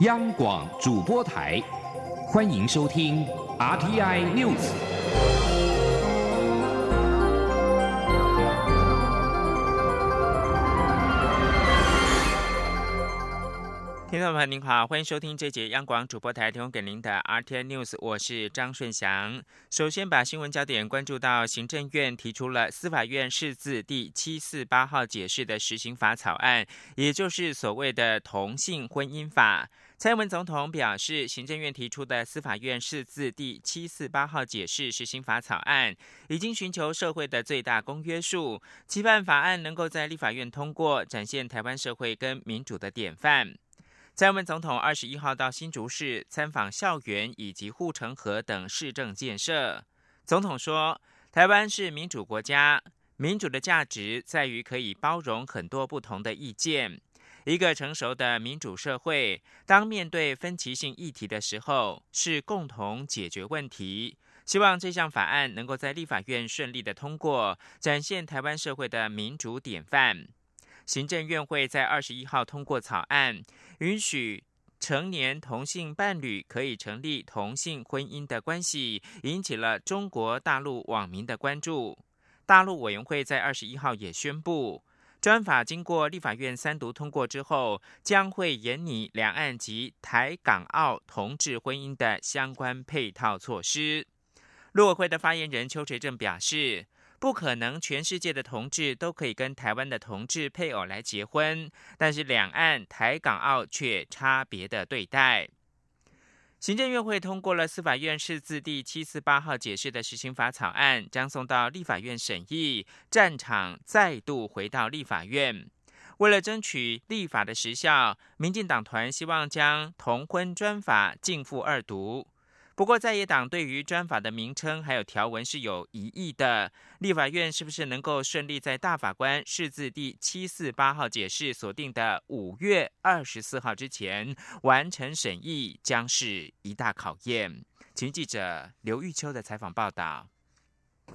央广主播台，欢迎收听 RTI News。听众朋友您好，欢迎收听这节央广主播台提供给您的 RTI News，我是张顺祥。首先把新闻焦点关注到行政院提出了司法院释字第七四八号解释的实行法草案，也就是所谓的同性婚姻法。蔡英文总统表示，行政院提出的司法院释字第七四八号解释实行法草案，已经寻求社会的最大公约数，期盼法案能够在立法院通过，展现台湾社会跟民主的典范。蔡英文总统二十一号到新竹市参访校园以及护城河等市政建设。总统说：“台湾是民主国家，民主的价值在于可以包容很多不同的意见。一个成熟的民主社会，当面对分歧性议题的时候，是共同解决问题。希望这项法案能够在立法院顺利的通过，展现台湾社会的民主典范。”行政院会在二十一号通过草案，允许成年同性伴侣可以成立同性婚姻的关系，引起了中国大陆网民的关注。大陆委员会在二十一号也宣布，专法经过立法院三读通过之后，将会严拟两岸及台港澳同志婚姻的相关配套措施。陆委会的发言人邱垂正表示。不可能，全世界的同志都可以跟台湾的同志配偶来结婚，但是两岸台港澳却差别的对待。行政院会通过了司法院释字第七四八号解释的实行法草案，将送到立法院审议，战场再度回到立法院。为了争取立法的时效，民进党团希望将同婚专法进复二读。不过，在野党对于专法的名称还有条文是有疑义的。立法院是不是能够顺利在大法官释字第七四八号解释锁定的五月二十四号之前完成审议，将是一大考验。请记者刘玉秋的采访报道。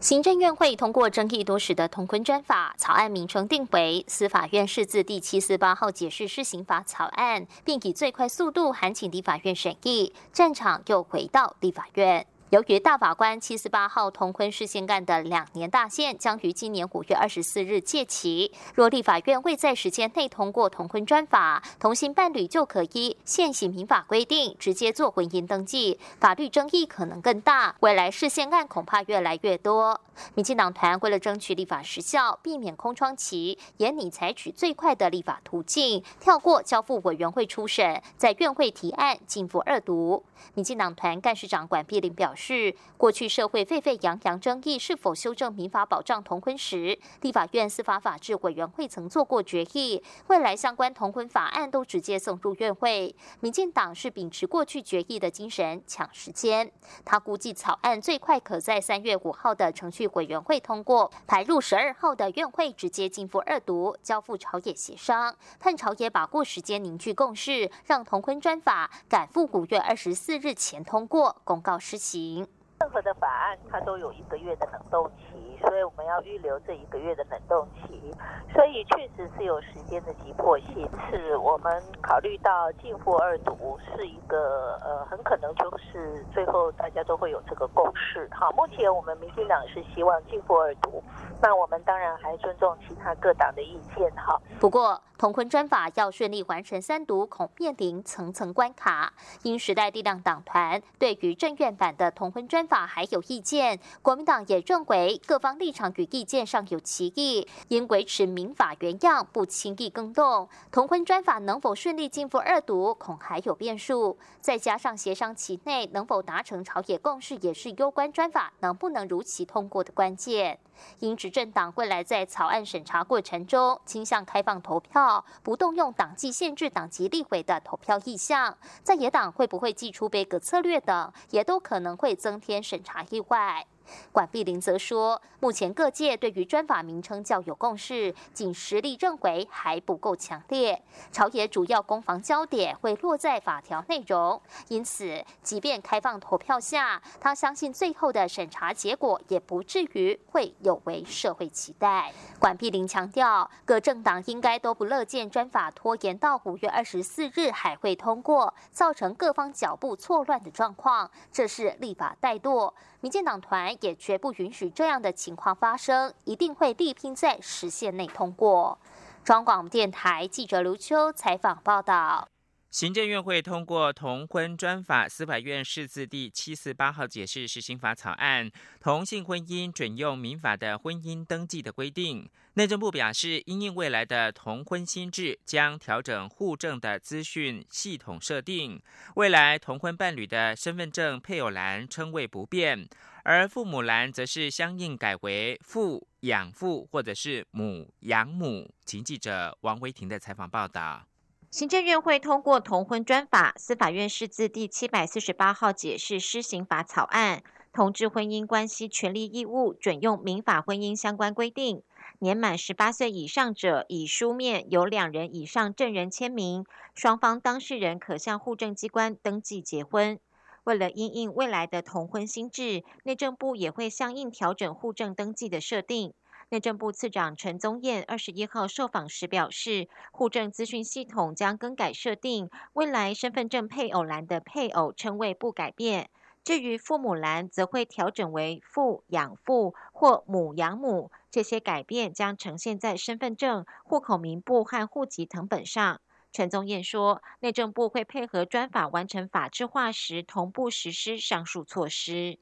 行政院会通过争议多时的同婚专法草案，名称定为司法院释字第七四八号解释施行法草案，并以最快速度函请立法院审议，战场又回到立法院。由于大法官七四八号同婚事件案的两年大限将于今年五月二十四日届期，若立法院未在时间内通过同婚专法，同性伴侣就可依现行民法规定直接做婚姻登记，法律争议可能更大，未来事件案恐怕越来越多。民进党团为了争取立法时效，避免空窗期，也拟采取最快的立法途径，跳过交付委员会初审，在院会提案进赴二读。民进党团干事长管碧玲表示，是过去社会沸沸扬扬争议是否修正民法保障同婚时，立法院司法法制委员会曾做过决议，未来相关同婚法案都直接送入院会。民进党是秉持过去决议的精神抢时间，他估计草案最快可在三月五号的程序委员会通过，排入十二号的院会直接进赴二读，交付朝野协商，盼朝野把握时间凝聚共识，让同婚专法赶赴五月二十。四日前通过公告施行。任何的法案，它都有一个月的冷冻期，所以我们要预留这一个月的冷冻期。所以确实是有时间的急迫性，是我们考虑到进赴二读是一个呃，很可能就是最后大家都会有这个共识。好，目前我们民进党是希望进赴二读，那我们当然还尊重其他各党的意见。哈，不过。同婚专法要顺利完成三读，恐面临层层关卡。因时代力量党团对于政院版的同婚专法还有意见，国民党也认为各方立场与意见上有歧义，应维持民法原样，不轻易更动。同婚专法能否顺利进赴二读，恐还有变数。再加上协商期内能否达成朝野共识，也是攸关专法能不能如期通过的关键。因执政党未来在草案审查过程中倾向开放投票，不动用党纪限制党籍立委的投票意向，在野党会不会祭出杯葛策略等，也都可能会增添审查意外。管碧玲则说，目前各界对于专法名称较有共识，仅实力认为还不够强烈。朝野主要攻防焦点会落在法条内容，因此，即便开放投票下，他相信最后的审查结果也不至于会有违社会期待。管碧玲强调，各政党应该都不乐见专法拖延到五月二十四日还会通过，造成各方脚步错乱的状况，这是立法怠惰。民进党团也绝不允许这样的情况发生，一定会力拼在时限内通过。中广电台记者卢秋采访报道。行政院会通过同婚专法，司法院释字第七四八号解释施行法草案，同性婚姻准用民法的婚姻登记的规定。内政部表示，因应未来的同婚新制，将调整户政的资讯系统设定，未来同婚伴侣的身份证配偶栏称谓不变，而父母栏则是相应改为父养父或者是母养母。请记者王维婷的采访报道。行政院会通过同婚专法，司法院释字第七百四十八号解释施行法草案，同志婚姻关系权利义务准用民法婚姻相关规定。年满十八岁以上者，以书面有两人以上证人签名，双方当事人可向户政机关登记结婚。为了因应未来的同婚新制，内政部也会相应调整户政登记的设定。内政部次长陈宗彦二十一号受访时表示，户政资讯系统将更改设定，未来身份证配偶栏的配偶称谓不改变，至于父母栏则会调整为父养父或母养母，这些改变将呈现在身份证、户口名簿和户籍誊本上。陈宗彦说，内政部会配合专法完成法制化时，同步实施上述措施。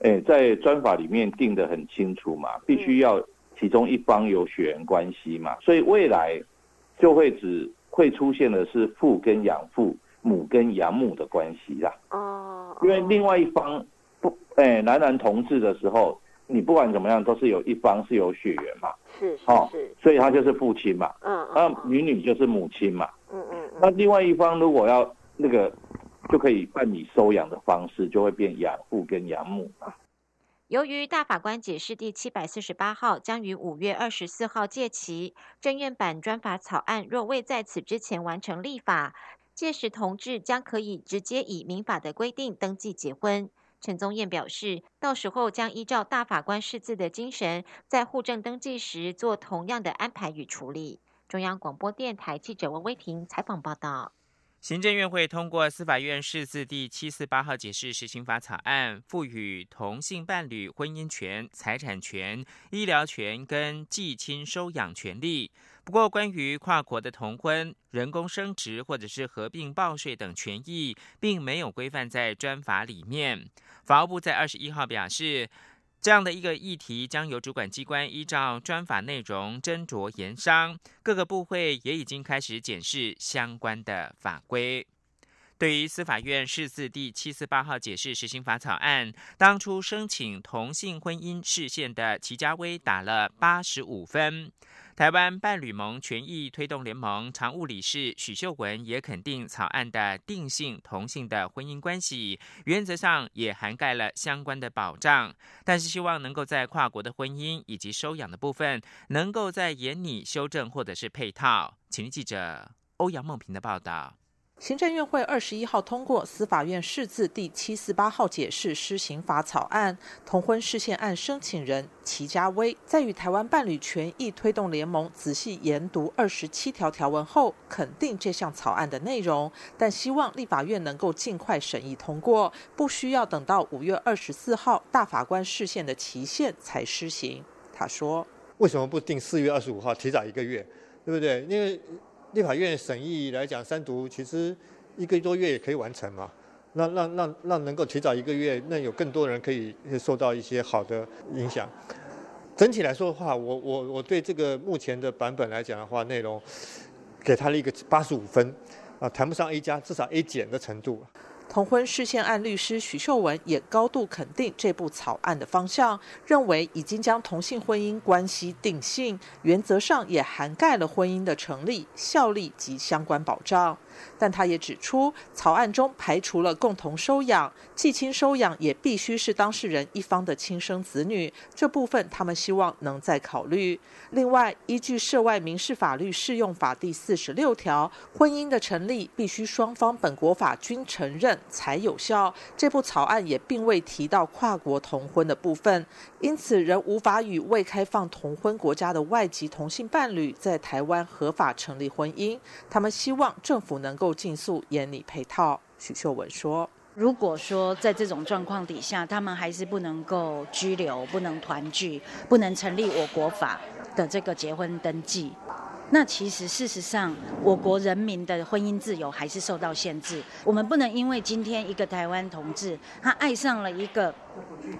诶，在专法里面定得很清楚嘛，必须要。其中一方有血缘关系嘛，所以未来就会只会出现的是父跟养父、母跟养母的关系啦。哦，因为另外一方不，哎，男男同志的时候，你不管怎么样，都是有一方是有血缘嘛。是哦，是，所以他就是父亲嘛。嗯那女女就是母亲嘛。那另外一方如果要那个，就可以办理收养的方式，就会变养父跟养母。由于大法官解释第七百四十八号将于五月二十四号届期，正院版专法草案若未在此之前完成立法，届时同志将可以直接以民法的规定登记结婚。陈宗彦表示，到时候将依照大法官释字的精神，在户政登记时做同样的安排与处理。中央广播电台记者温威婷采访报道。行政院会通过司法院释字第七四八号解释施行法草案，赋予同性伴侣婚姻权、财产权、医疗权跟继亲收养权利。不过，关于跨国的同婚、人工生殖或者是合并报税等权益，并没有规范在专法里面。法务部在二十一号表示。这样的一个议题将由主管机关依照专法内容斟酌研商，各个部会也已经开始检视相关的法规。对于司法院释字第七四八号解释实行法草案，当初申请同性婚姻视线的齐家威打了八十五分。台湾伴侣盟权益推动联盟常务理事许秀文也肯定草案的定性同性的婚姻关系，原则上也涵盖了相关的保障，但是希望能够在跨国的婚姻以及收养的部分，能够在严拟修正或者是配套。请记者欧阳梦平的报道。行政院会二十一号通过司法院释字第七四八号解释施行法草案，同婚事宪案申请人齐家威在与台湾伴侣权益推动联盟仔细研读二十七条条文后，肯定这项草案的内容，但希望立法院能够尽快审议通过，不需要等到五月二十四号大法官释宪的期限才施行。他说：“为什么不定四月二十五号，提早一个月，对不对？因为。”立法院审议来讲，三读其实一个多月也可以完成嘛。那让让让能够提早一个月，那有更多人可以受到一些好的影响。整体来说的话，我我我对这个目前的版本来讲的话，内容给他了一个八十五分，啊，谈不上 A 加，至少 A 减的程度。同婚事件案律师许秀文也高度肯定这部草案的方向，认为已经将同性婚姻关系定性，原则上也涵盖了婚姻的成立、效力及相关保障。但他也指出，草案中排除了共同收养、继亲收养，也必须是当事人一方的亲生子女，这部分他们希望能再考虑。另外，依据涉外民事法律适用法第四十六条，婚姻的成立必须双方本国法均承认才有效。这部草案也并未提到跨国同婚的部分，因此仍无法与未开放同婚国家的外籍同性伴侣在台湾合法成立婚姻。他们希望政府。能够尽速严拟配套，许秀文说：“如果说在这种状况底下，他们还是不能够拘留、不能团聚、不能成立我国法的这个结婚登记。”那其实，事实上，我国人民的婚姻自由还是受到限制。我们不能因为今天一个台湾同志，他爱上了一个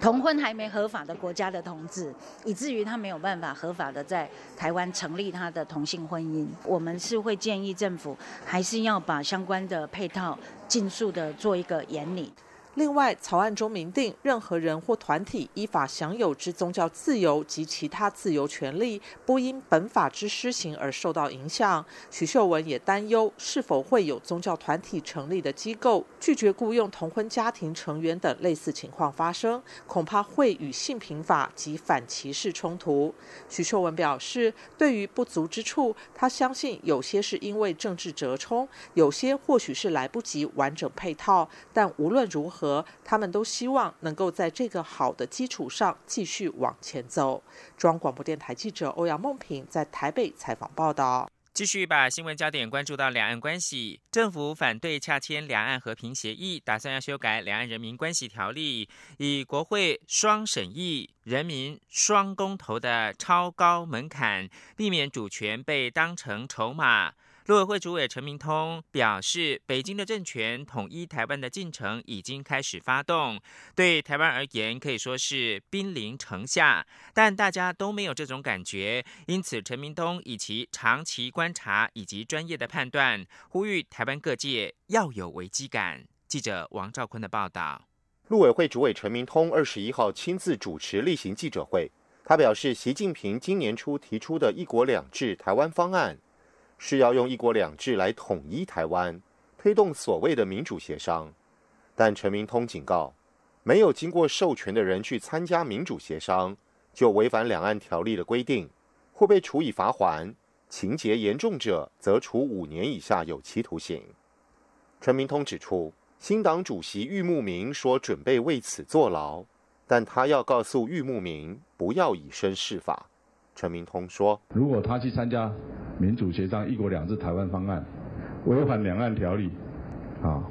同婚还没合法的国家的同志，以至于他没有办法合法的在台湾成立他的同性婚姻。我们是会建议政府，还是要把相关的配套尽速的做一个严拟。另外，草案中明定，任何人或团体依法享有之宗教自由及其他自由权利，不因本法之施行而受到影响。许秀文也担忧，是否会有宗教团体成立的机构拒绝雇佣同婚家庭成员等类似情况发生，恐怕会与性平法及反歧视冲突。许秀文表示，对于不足之处，他相信有些是因为政治折冲，有些或许是来不及完整配套，但无论如何。和他们都希望能够在这个好的基础上继续往前走。中央广播电台记者欧阳梦平在台北采访报道。继续把新闻焦点关注到两岸关系，政府反对洽签两岸和平协议，打算要修改两岸人民关系条例，以国会双审议、人民双公投的超高门槛，避免主权被当成筹码。陆委会主委陈明通表示，北京的政权统一台湾的进程已经开始发动，对台湾而言可以说是兵临城下，但大家都没有这种感觉。因此，陈明通以其长期观察以及专业的判断，呼吁台湾各界要有危机感。记者王兆坤的报道。陆委会主委陈明通二十一号亲自主持例行记者会，他表示，习近平今年初提出的一国两制台湾方案。是要用“一国两制”来统一台湾，推动所谓的民主协商。但陈明通警告，没有经过授权的人去参加民主协商，就违反两岸条例的规定，或被处以罚款，情节严重者则处五年以下有期徒刑。陈明通指出，新党主席郁慕明说准备为此坐牢，但他要告诉郁慕明不要以身试法。陈明通说：“如果他去参加民主协商、一国两制台湾方案，违反两岸条例，啊，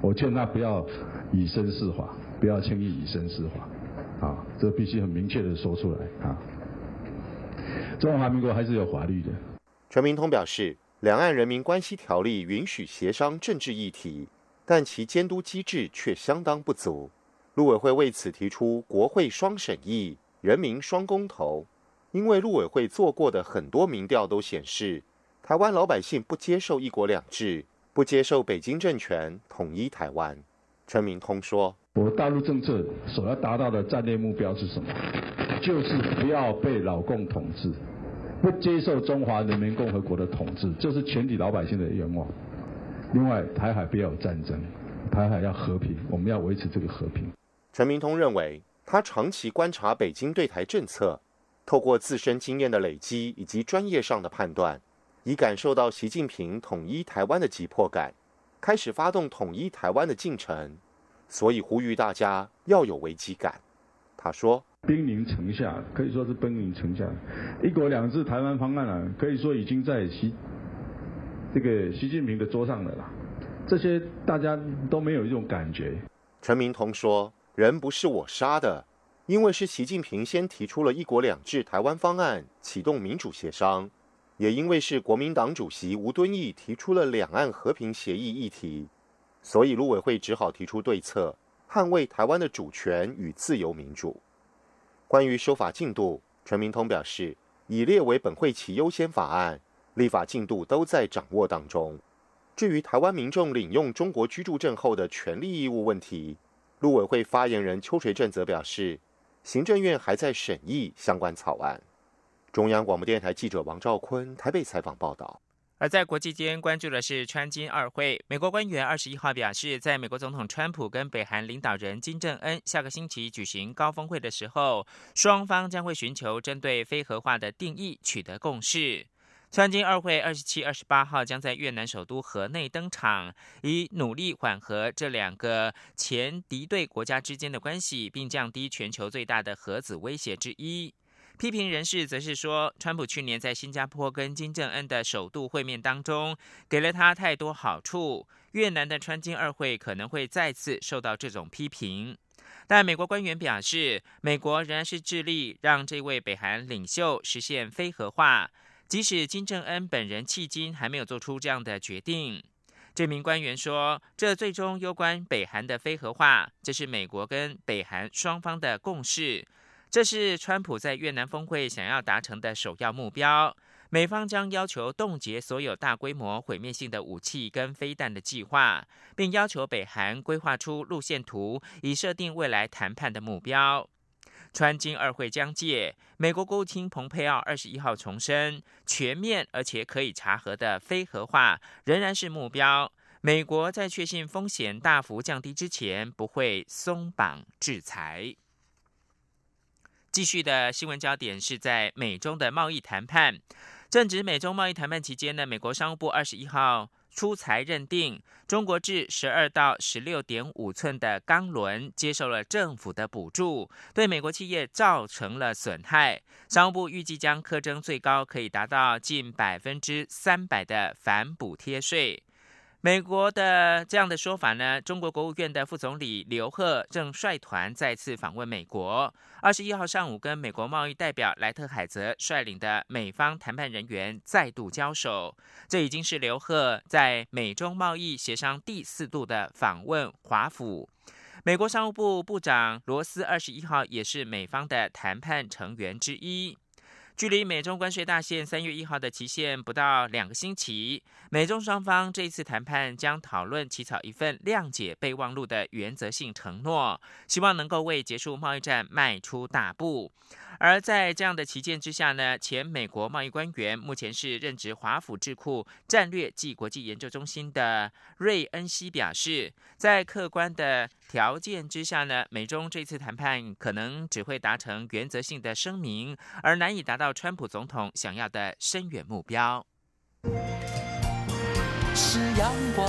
我劝他不要以身试法，不要轻易以身试法，啊，这必须很明确的说出来啊。中华民国还是有法律的。”陈明通表示，两岸人民关系条例允许协商政治议题，但其监督机制却相当不足。陆委会为此提出国会双审议、人民双公投。因为陆委会做过的很多民调都显示，台湾老百姓不接受一国两制，不接受北京政权统一台湾。陈明通说：“我大陆政策所要达到的战略目标是什么？就是不要被老共统治，不接受中华人民共和国的统治，这是全体老百姓的愿望。另外，台海不要有战争，台海要和平，我们要维持这个和平。”陈明通认为，他长期观察北京对台政策。透过自身经验的累积以及专业上的判断，已感受到习近平统一台湾的急迫感，开始发动统一台湾的进程，所以呼吁大家要有危机感。他说：“兵临城下，可以说是兵临城下。一国两制台湾方案啊，可以说已经在习这个习近平的桌上了啦。这些大家都没有一种感觉。”陈明通说：“人不是我杀的。”因为是习近平先提出了一国两制台湾方案，启动民主协商，也因为是国民党主席吴敦义提出了两岸和平协议议题，所以陆委会只好提出对策，捍卫台湾的主权与自由民主。关于修法进度，陈明通表示，已列为本会期优先法案，立法进度都在掌握当中。至于台湾民众领用中国居住证后的权利义务问题，陆委会发言人邱垂正则表示，行政院还在审议相关草案。中央广播电台记者王兆坤台北采访报道。而在国际间关注的是川金二会，美国官员二十一号表示，在美国总统川普跟北韩领导人金正恩下个星期举行高峰会的时候，双方将会寻求针对非核化的定义取得共识。川金二会二十七、二十八号将在越南首都河内登场，以努力缓和这两个前敌对国家之间的关系，并降低全球最大的核子威胁之一。批评人士则是说，川普去年在新加坡跟金正恩的首度会面当中，给了他太多好处。越南的川金二会可能会再次受到这种批评。但美国官员表示，美国仍然是致力让这位北韩领袖实现非核化。即使金正恩本人迄今还没有做出这样的决定，这名官员说：“这最终攸关北韩的非核化，这是美国跟北韩双方的共识，这是川普在越南峰会想要达成的首要目标。美方将要求冻结所有大规模毁灭性的武器跟飞弹的计划，并要求北韩规划出路线图，以设定未来谈判的目标。”川金二会将届，美国国务卿蓬佩奥二十一号重申，全面而且可以查核的非核化仍然是目标。美国在确信风险大幅降低之前，不会松绑制裁。继续的新闻焦点是在美中的贸易谈判。正值美中贸易谈判期间呢，美国商务部二十一号。出材认定，中国制十二到十六点五寸的钢轮接受了政府的补助，对美国企业造成了损害。商务部预计将苛征最高可以达到近百分之三百的反补贴税。美国的这样的说法呢？中国国务院的副总理刘鹤正率团再次访问美国。二十一号上午，跟美国贸易代表莱特海泽率领的美方谈判人员再度交手。这已经是刘鹤在美中贸易协商第四度的访问华府。美国商务部部长罗斯二十一号也是美方的谈判成员之一。距离美中关税大限三月一号的期限不到两个星期，美中双方这次谈判将讨论起草一份谅解备忘录的原则性承诺，希望能够为结束贸易战迈出大步。而在这样的旗舰之下呢，前美国贸易官员、目前是任职华府智库战略暨国际研究中心的瑞恩西表示，在客观的条件之下呢，美中这次谈判可能只会达成原则性的声明，而难以达到川普总统想要的深远目标。是阳光，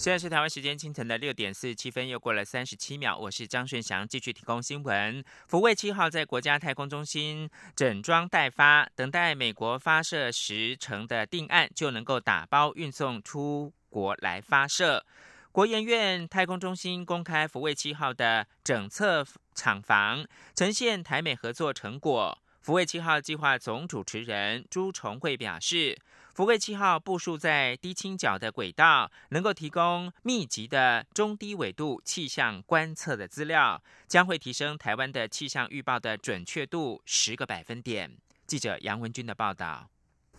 现在是台湾时间清晨的六点四十七分，又过了三十七秒。我是张顺祥，继续提供新闻。福卫七号在国家太空中心整装待发，等待美国发射时程的定案，就能够打包运送出国来发射。国研院太空中心公开福卫七号的整测厂房，呈现台美合作成果。福卫七号计划总主持人朱重惠表示。福卫七号部署在低倾角的轨道，能够提供密集的中低纬度气象观测的资料，将会提升台湾的气象预报的准确度十个百分点。记者杨文军的报道。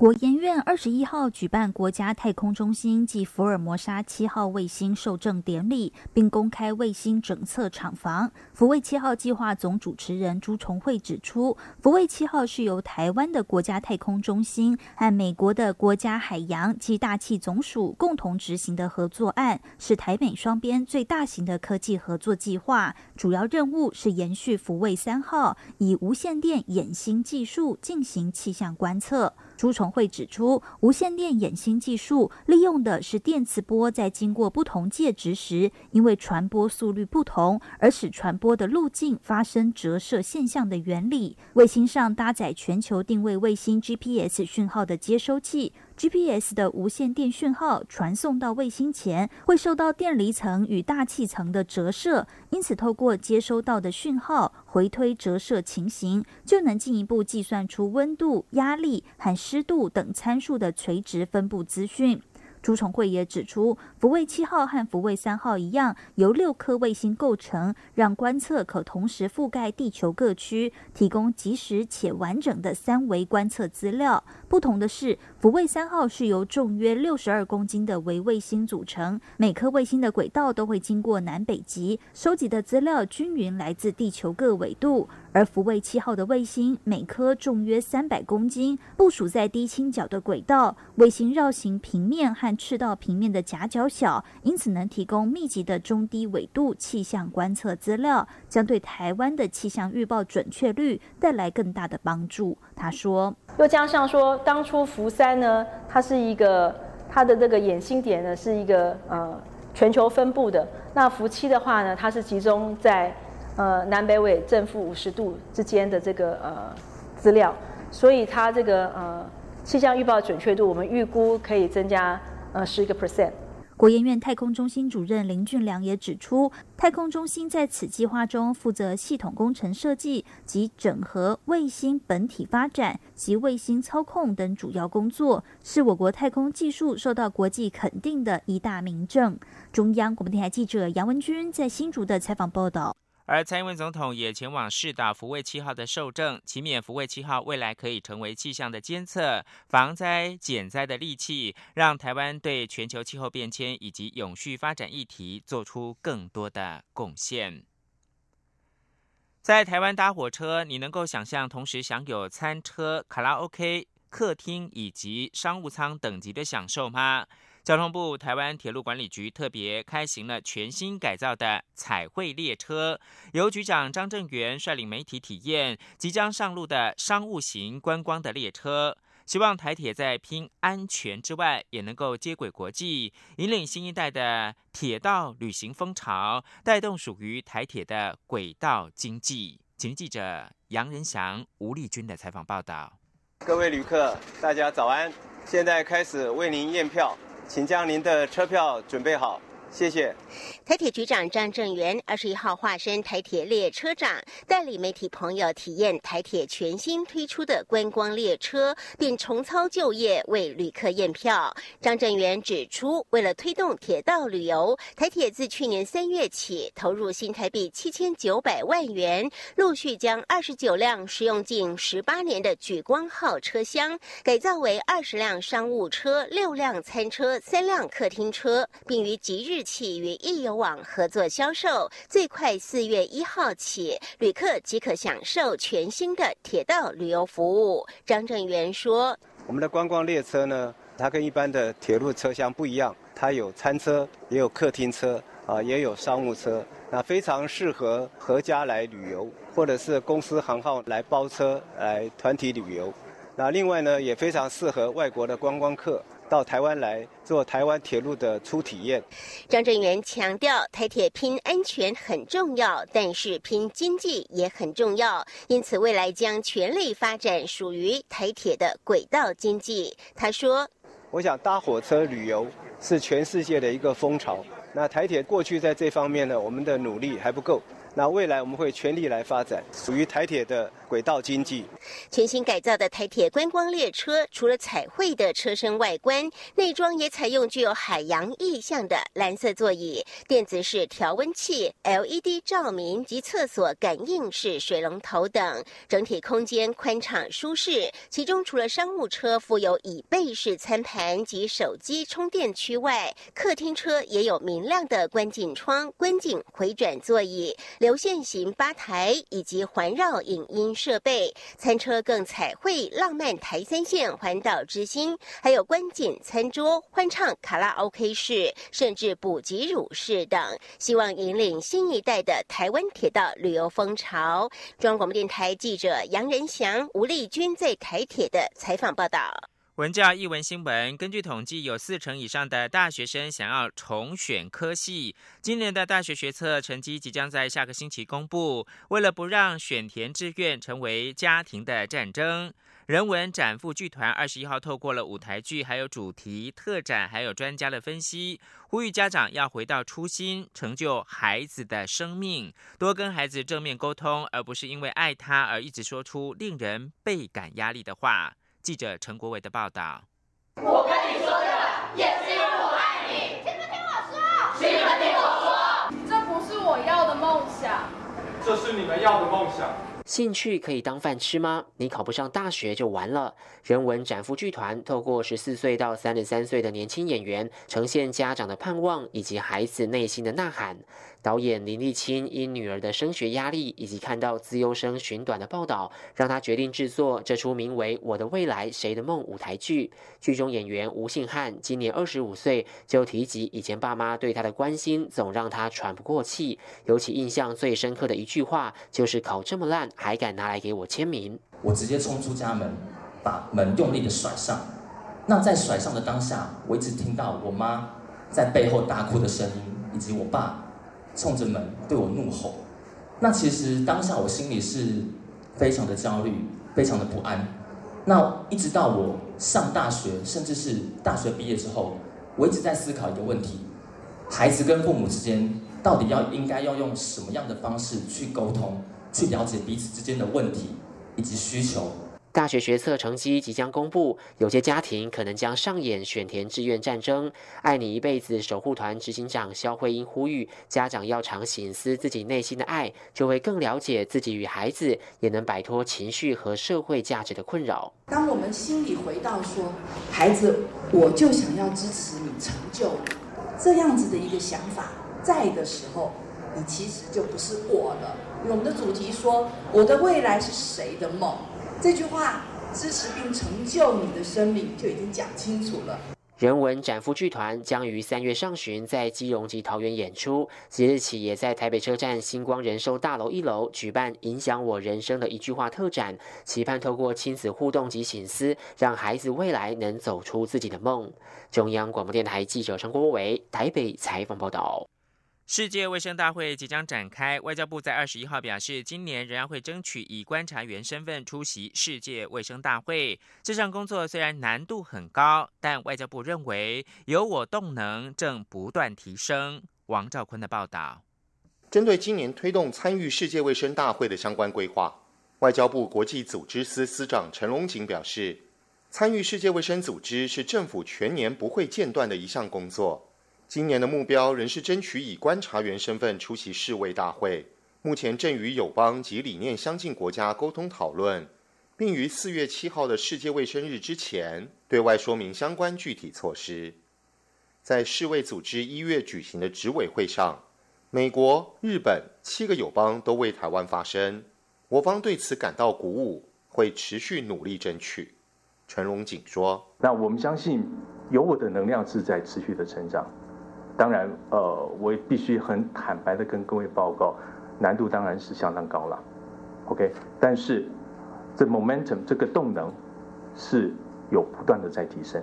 国研院二十一号举办国家太空中心暨福尔摩沙七号卫星受证典礼，并公开卫星整测厂房。福卫七号计划总主持人朱重惠指出，福卫七号是由台湾的国家太空中心和美国的国家海洋及大气总署共同执行的合作案，是台美双边最大型的科技合作计划。主要任务是延续福卫三号，以无线电衍星技术进行气象观测。朱崇会指出，无线电衍星技术利用的是电磁波在经过不同介质时，因为传播速率不同而使传播的路径发生折射现象的原理。卫星上搭载全球定位卫星 GPS 讯号的接收器。GPS 的无线电讯号传送到卫星前，会受到电离层与大气层的折射，因此透过接收到的讯号回推折射情形，就能进一步计算出温度、压力和湿度等参数的垂直分布资讯。朱崇慧也指出，福卫七号和福卫三号一样，由六颗卫星构成，让观测可同时覆盖地球各区，提供及时且完整的三维观测资料。不同的是，福卫三号是由重约六十二公斤的微卫星组成，每颗卫星的轨道都会经过南北极，收集的资料均匀来自地球各纬度。而福卫七号的卫星每颗重约三百公斤，部署在低倾角的轨道，卫星绕行平面和赤道平面的夹角小，因此能提供密集的中低纬度气象观测资料，将对台湾的气象预报准确率带来更大的帮助。他说：“又加上说，当初福三呢，它是一个它的这个眼心点呢是一个呃全球分布的，那伏七的话呢，它是集中在。”呃，南北纬正负五十度之间的这个呃资料，所以它这个呃气象预报准确度，我们预估可以增加呃十一个 percent。国研院太空中心主任林俊良也指出，太空中心在此计划中负责系统工程设计及整合卫星本体发展及卫星操控等主要工作，是我国太空技术受到国际肯定的一大明证。中央广播电台记者杨文军在新竹的采访报道。而蔡英文总统也前往试打福卫七号的受证，期勉福卫七号未来可以成为气象的监测、防灾减灾的利器，让台湾对全球气候变迁以及永续发展议题做出更多的贡献。在台湾搭火车，你能够想象同时享有餐车、卡拉 OK、客厅以及商务舱等级的享受吗？交通部台湾铁路管理局特别开行了全新改造的彩绘列车，由局长张正元率领媒体体验即将上路的商务型观光的列车。希望台铁在拼安全之外，也能够接轨国际，引领新一代的铁道旅行风潮，带动属于台铁的轨道经济。请记者杨仁祥、吴丽君的采访报道。各位旅客，大家早安！现在开始为您验票。请将您的车票准备好。谢谢。台铁局长张正元二十一号化身台铁列车长，带领媒体朋友体验台铁全新推出的观光列车，并重操旧业为旅客验票。张正元指出，为了推动铁道旅游，台铁自去年三月起投入新台币七千九百万元，陆续将二十九辆使用近十八年的莒光号车厢改造为二十辆商务车、六辆餐车、三辆客厅车，并于即日。起与易游网合作销售，最快四月一号起，旅客即可享受全新的铁道旅游服务。张正元说：“我们的观光列车呢，它跟一般的铁路车厢不一样，它有餐车，也有客厅车，啊，也有商务车，那非常适合合家来旅游，或者是公司行号来包车来团体旅游。那另外呢，也非常适合外国的观光客。”到台湾来做台湾铁路的初体验。张正元强调，台铁拼安全很重要，但是拼经济也很重要，因此未来将全力发展属于台铁的轨道经济。他说：“我想搭火车旅游是全世界的一个风潮，那台铁过去在这方面呢，我们的努力还不够。”那未来我们会全力来发展属于台铁的轨道经济。全新改造的台铁观光列车，除了彩绘的车身外观，内装也采用具有海洋意象的蓝色座椅、电子式调温器、LED 照明及厕所感应式水龙头等，整体空间宽敞舒适。其中除了商务车附有椅背式餐盘及手机充电区外，客厅车也有明亮的观景窗、观景回转座椅。流线型吧台以及环绕影音设备，餐车更彩绘浪漫台三线环岛之星，还有观景餐桌、欢唱卡拉 OK 室，甚至补给乳室等，希望引领新一代的台湾铁道旅游风潮。中央广播电台记者杨仁祥、吴丽君在台铁的采访报道。文教译文新闻，根据统计，有四成以上的大学生想要重选科系。今年的大学学测成绩即将在下个星期公布。为了不让选填志愿成为家庭的战争。人文展富剧团二十一号透过了舞台剧、还有主题特展、还有专家的分析，呼吁家长要回到初心，成就孩子的生命，多跟孩子正面沟通，而不是因为爱他而一直说出令人倍感压力的话。记者陈国伟的报道。我跟你说的也是因为我爱你，请你们听我说，请你们听我说，这不是我要的梦想，这是你们要的梦想。兴趣可以当饭吃吗？你考不上大学就完了。人文展夫剧团透过十四岁到三十三岁的年轻演员，呈现家长的盼望以及孩子内心的呐喊。导演林立清因女儿的升学压力以及看到自优生寻短的报道，让他决定制作这出名为《我的未来谁的梦》舞台剧。剧中演员吴信汉今年二十五岁，就提及以前爸妈对他的关心，总让他喘不过气。尤其印象最深刻的一句话，就是考这么烂。还敢拿来给我签名？我直接冲出家门，把门用力的甩上。那在甩上的当下，我一直听到我妈在背后大哭的声音，以及我爸冲着门对我怒吼。那其实当下我心里是非常的焦虑，非常的不安。那一直到我上大学，甚至是大学毕业之后，我一直在思考一个问题：孩子跟父母之间到底要应该要用什么样的方式去沟通？去了解彼此之间的问题以及需求。大学学测成绩即将公布，有些家庭可能将上演选填志愿战争。爱你一辈子守护团执行长肖慧英呼吁家长要常醒思自己内心的爱，就会更了解自己与孩子，也能摆脱情绪和社会价值的困扰。当我们心里回到说，孩子，我就想要支持你成就这样子的一个想法在的时候，你其实就不是我了。我们的主题说：“我的未来是谁的梦？”这句话支持并成就你的生命，就已经讲清楚了。人文展夫剧团将于三月上旬在基隆及桃园演出，即日起也在台北车站星光人寿大楼一楼举办“影响我人生的一句话”特展，期盼透过亲子互动及醒思，让孩子未来能走出自己的梦。中央广播电台记者陈国伟台北采访报道。世界卫生大会即将展开，外交部在二十一号表示，今年仍然会争取以观察员身份出席世界卫生大会。这项工作虽然难度很高，但外交部认为有我动能正不断提升。王兆坤的报道。针对今年推动参与世界卫生大会的相关规划，外交部国际组织司司长陈龙锦表示，参与世界卫生组织是政府全年不会间断的一项工作。今年的目标仍是争取以观察员身份出席世卫大会，目前正与友邦及理念相近国家沟通讨论，并于四月七号的世界卫生日之前对外说明相关具体措施。在世卫组织一月举行的执委会上，美国、日本七个友邦都为台湾发声，我方对此感到鼓舞，会持续努力争取。陈荣景说：“那我们相信有我的能量是在持续的成长。”当然，呃，我也必须很坦白的跟各位报告，难度当然是相当高了，OK。但是这 momentum 这个动能是有不断的在提升。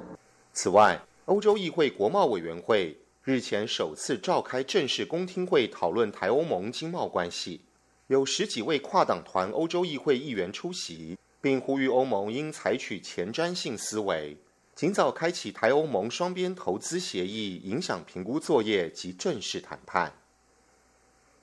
此外，欧洲议会国贸委员会日前首次召开正式公听会，讨论台欧盟经贸关系，有十几位跨党团欧洲议会议员出席，并呼吁欧盟应采取前瞻性思维。尽早开启台欧盟双边投资协议影响评估作业及正式谈判。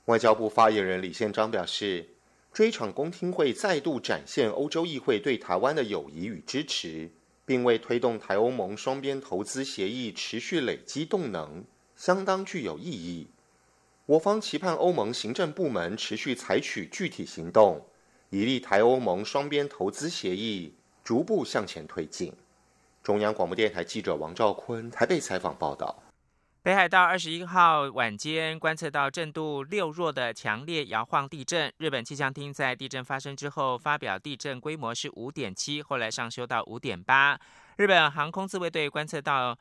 外交部发言人李宪章表示，这一场公听会再度展现欧洲议会对台湾的友谊与支持，并为推动台欧盟双边投资协议持续累积动能，相当具有意义。我方期盼欧盟行政部门持续采取具体行动，以利台欧盟双边投资协议逐步向前推进。中央广播电台记者王兆坤台北采访报道：北海道二十一号晚间观测到震度六弱的强烈摇晃地震。日本气象厅在地震发生之后发表地震规模是五点七，后来上修到五点八。日本航空自卫队观测到。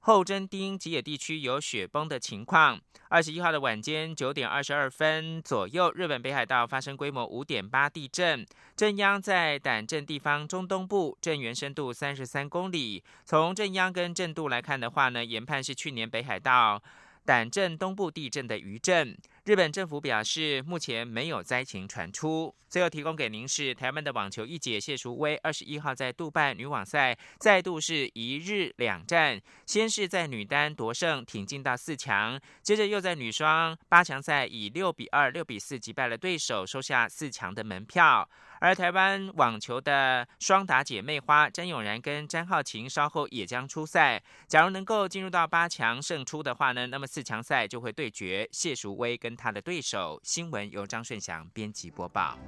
后真町吉野地区有雪崩的情况。二十一号的晚间九点二十二分左右，日本北海道发生规模五点八地震，震央在胆震地方中东部，震源深度三十三公里。从震央跟震度来看的话呢，研判是去年北海道胆震东部地震的余震。日本政府表示，目前没有灾情传出。最后提供给您是台湾的网球一姐谢淑薇，二十一号在杜拜女网赛再度是一日两战，先是在女单夺胜，挺进到四强，接着又在女双八强赛以六比二、六比四击败了对手，收下四强的门票。而台湾网球的双打姐妹花詹永然跟詹浩晴稍后也将出赛。假如能够进入到八强胜出的话呢，那么四强赛就会对决谢淑薇跟她的对手。新闻由张顺祥编辑播报。